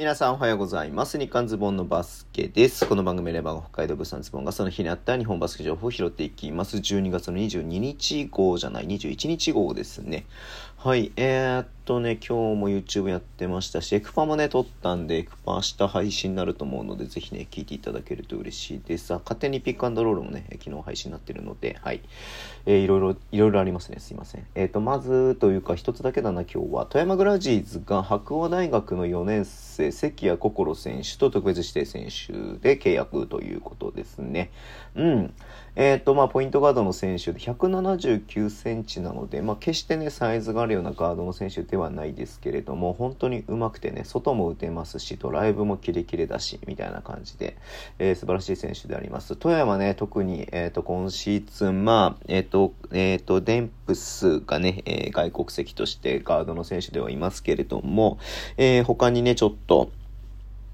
皆さんおはようございます。日刊ズボンのバスケです。この番組レバーが北海道物産ズボンがその日にあった日本バスケ情報を拾っていきます。12月の22日号じゃない、21日号ですね。はい、えー、っとね、今日も YouTube やってましたし、エクパもね、撮ったんで、エクパ明日配信になると思うので、ぜひね、聞いていただけると嬉しいです。あ勝手にピックアンドロールもね、昨日配信になってるので、はい。えー、いろいろ、いろいろありますね。すいません。えー、っと、まずというか、一つだけだな、今日は。富山グラジーズが白鴎大学の4年生、関谷心選手と特別指定選手で契約ということですね。うん。えっ、と、まあ、ポイントガードの選手で179センチなので、まあ、決してね、サイズがあるようなガードの選手ではないですけれども、本当に上手くてね、外も打てますし、ドライブもキレキレだし、みたいな感じで、えー素晴らしい選手であります。富山ね、特に、えっ、と、今シーズン、まあ、えっ、と、えっ、と、デンプスがね、えー外国籍としてガードの選手ではいますけれども、えー他にね、ちょっと、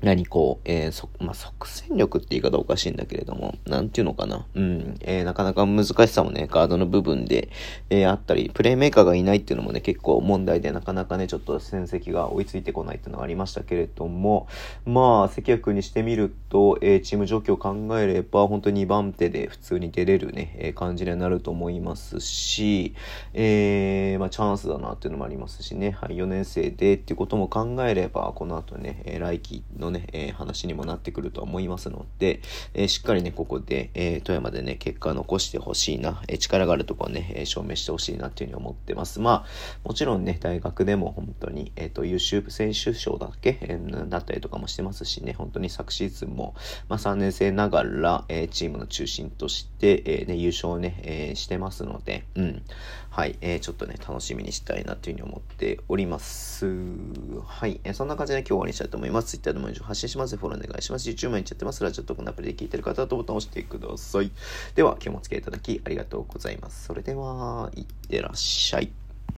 何こう、えーそ、まあ、即戦力って言い方おかしいんだけれども、なんていうのかな。うん、えーなかなか難しさもね、ガードの部分で、えーあったり、プレイメーカーがいないっていうのもね、結構問題で、なかなかね、ちょっと戦績が追いついてこないっていうのがありましたけれども、まあ、関谷君にしてみると、えーチーム状況を考えれば、本当に2番手で普通に出れるね、えー感じになると思いますし、えーまあ、チャンスだなっていうのもありますしね、はい、4年生でっていうことも考えれば、この後ね、え来季のね、えー話にもなってくると思いますので、えーしっかりね、ここで、えー富山でね、結果を残してほしいな、え力があるところをね、え証明してほしいなっていうふうに思ってます。まあ、もちろんね、大学でも本当に、えっ、と、優秀選手賞だっけ、えだったりとかもしてますしね、本当に昨シーズンも、まあ、3年生ながら、えチームの中心として、えね、優勝をね、えしてますので、うん。はい、えちょっとね、楽しみにしたいなというふうに思っております。はい、えそんな感じで今日終わりにしたいと思います。Twitter でも発信します。フォローお願いします。YouTube 毎日やってます。ラジオトークのアプリで聞いてる方はボタンを押してください。では、今日もお付き合いいただきありがとうございます。それでは、いってらっしゃい。